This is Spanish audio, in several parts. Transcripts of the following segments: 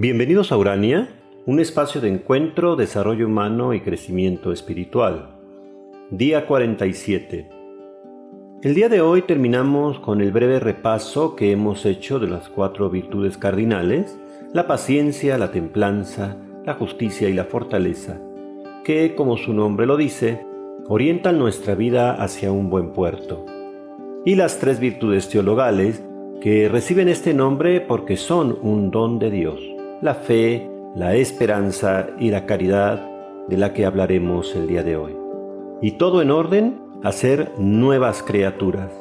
Bienvenidos a Urania, un espacio de encuentro, desarrollo humano y crecimiento espiritual. Día 47. El día de hoy terminamos con el breve repaso que hemos hecho de las cuatro virtudes cardinales, la paciencia, la templanza, la justicia y la fortaleza, que, como su nombre lo dice, orientan nuestra vida hacia un buen puerto. Y las tres virtudes teologales, que reciben este nombre porque son un don de Dios la fe, la esperanza y la caridad de la que hablaremos el día de hoy. Y todo en orden a ser nuevas criaturas,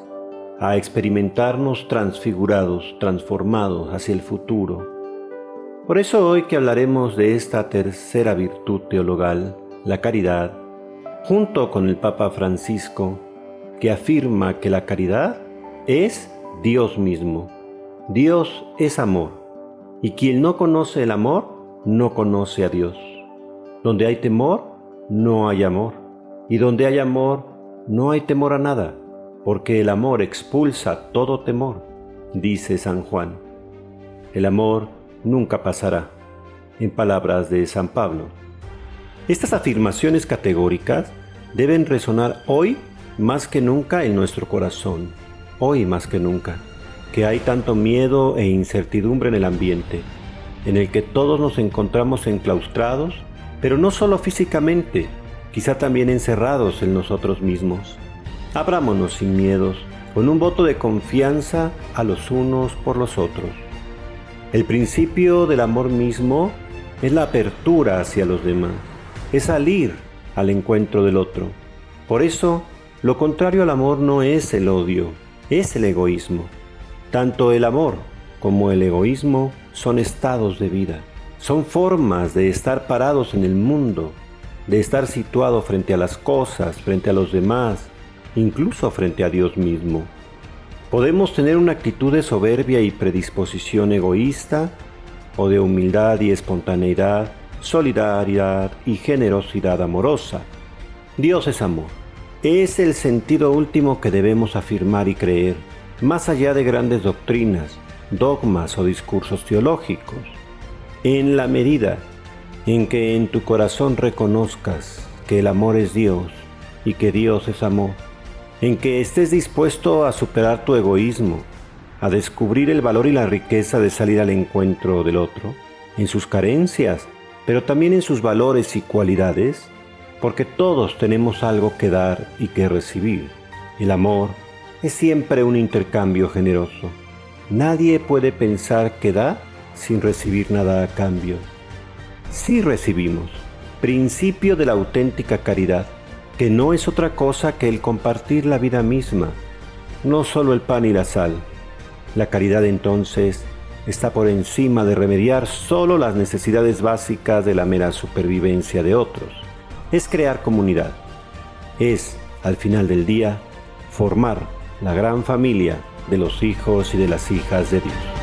a experimentarnos transfigurados, transformados hacia el futuro. Por eso hoy que hablaremos de esta tercera virtud teologal, la caridad, junto con el Papa Francisco, que afirma que la caridad es Dios mismo. Dios es amor y quien no conoce el amor, no conoce a Dios. Donde hay temor, no hay amor. Y donde hay amor, no hay temor a nada, porque el amor expulsa todo temor, dice San Juan. El amor nunca pasará, en palabras de San Pablo. Estas afirmaciones categóricas deben resonar hoy más que nunca en nuestro corazón, hoy más que nunca que hay tanto miedo e incertidumbre en el ambiente, en el que todos nos encontramos enclaustrados, pero no solo físicamente, quizá también encerrados en nosotros mismos. Abrámonos sin miedos, con un voto de confianza a los unos por los otros. El principio del amor mismo es la apertura hacia los demás, es salir al encuentro del otro. Por eso, lo contrario al amor no es el odio, es el egoísmo. Tanto el amor como el egoísmo son estados de vida, son formas de estar parados en el mundo, de estar situado frente a las cosas, frente a los demás, incluso frente a Dios mismo. Podemos tener una actitud de soberbia y predisposición egoísta, o de humildad y espontaneidad, solidaridad y generosidad amorosa. Dios es amor. Es el sentido último que debemos afirmar y creer más allá de grandes doctrinas, dogmas o discursos teológicos. En la medida en que en tu corazón reconozcas que el amor es Dios y que Dios es amor, en que estés dispuesto a superar tu egoísmo, a descubrir el valor y la riqueza de salir al encuentro del otro, en sus carencias, pero también en sus valores y cualidades, porque todos tenemos algo que dar y que recibir. El amor, es siempre un intercambio generoso. Nadie puede pensar que da sin recibir nada a cambio. Sí recibimos, principio de la auténtica caridad, que no es otra cosa que el compartir la vida misma, no solo el pan y la sal. La caridad entonces está por encima de remediar solo las necesidades básicas de la mera supervivencia de otros. Es crear comunidad. Es, al final del día, formar la gran familia de los hijos y de las hijas de Dios.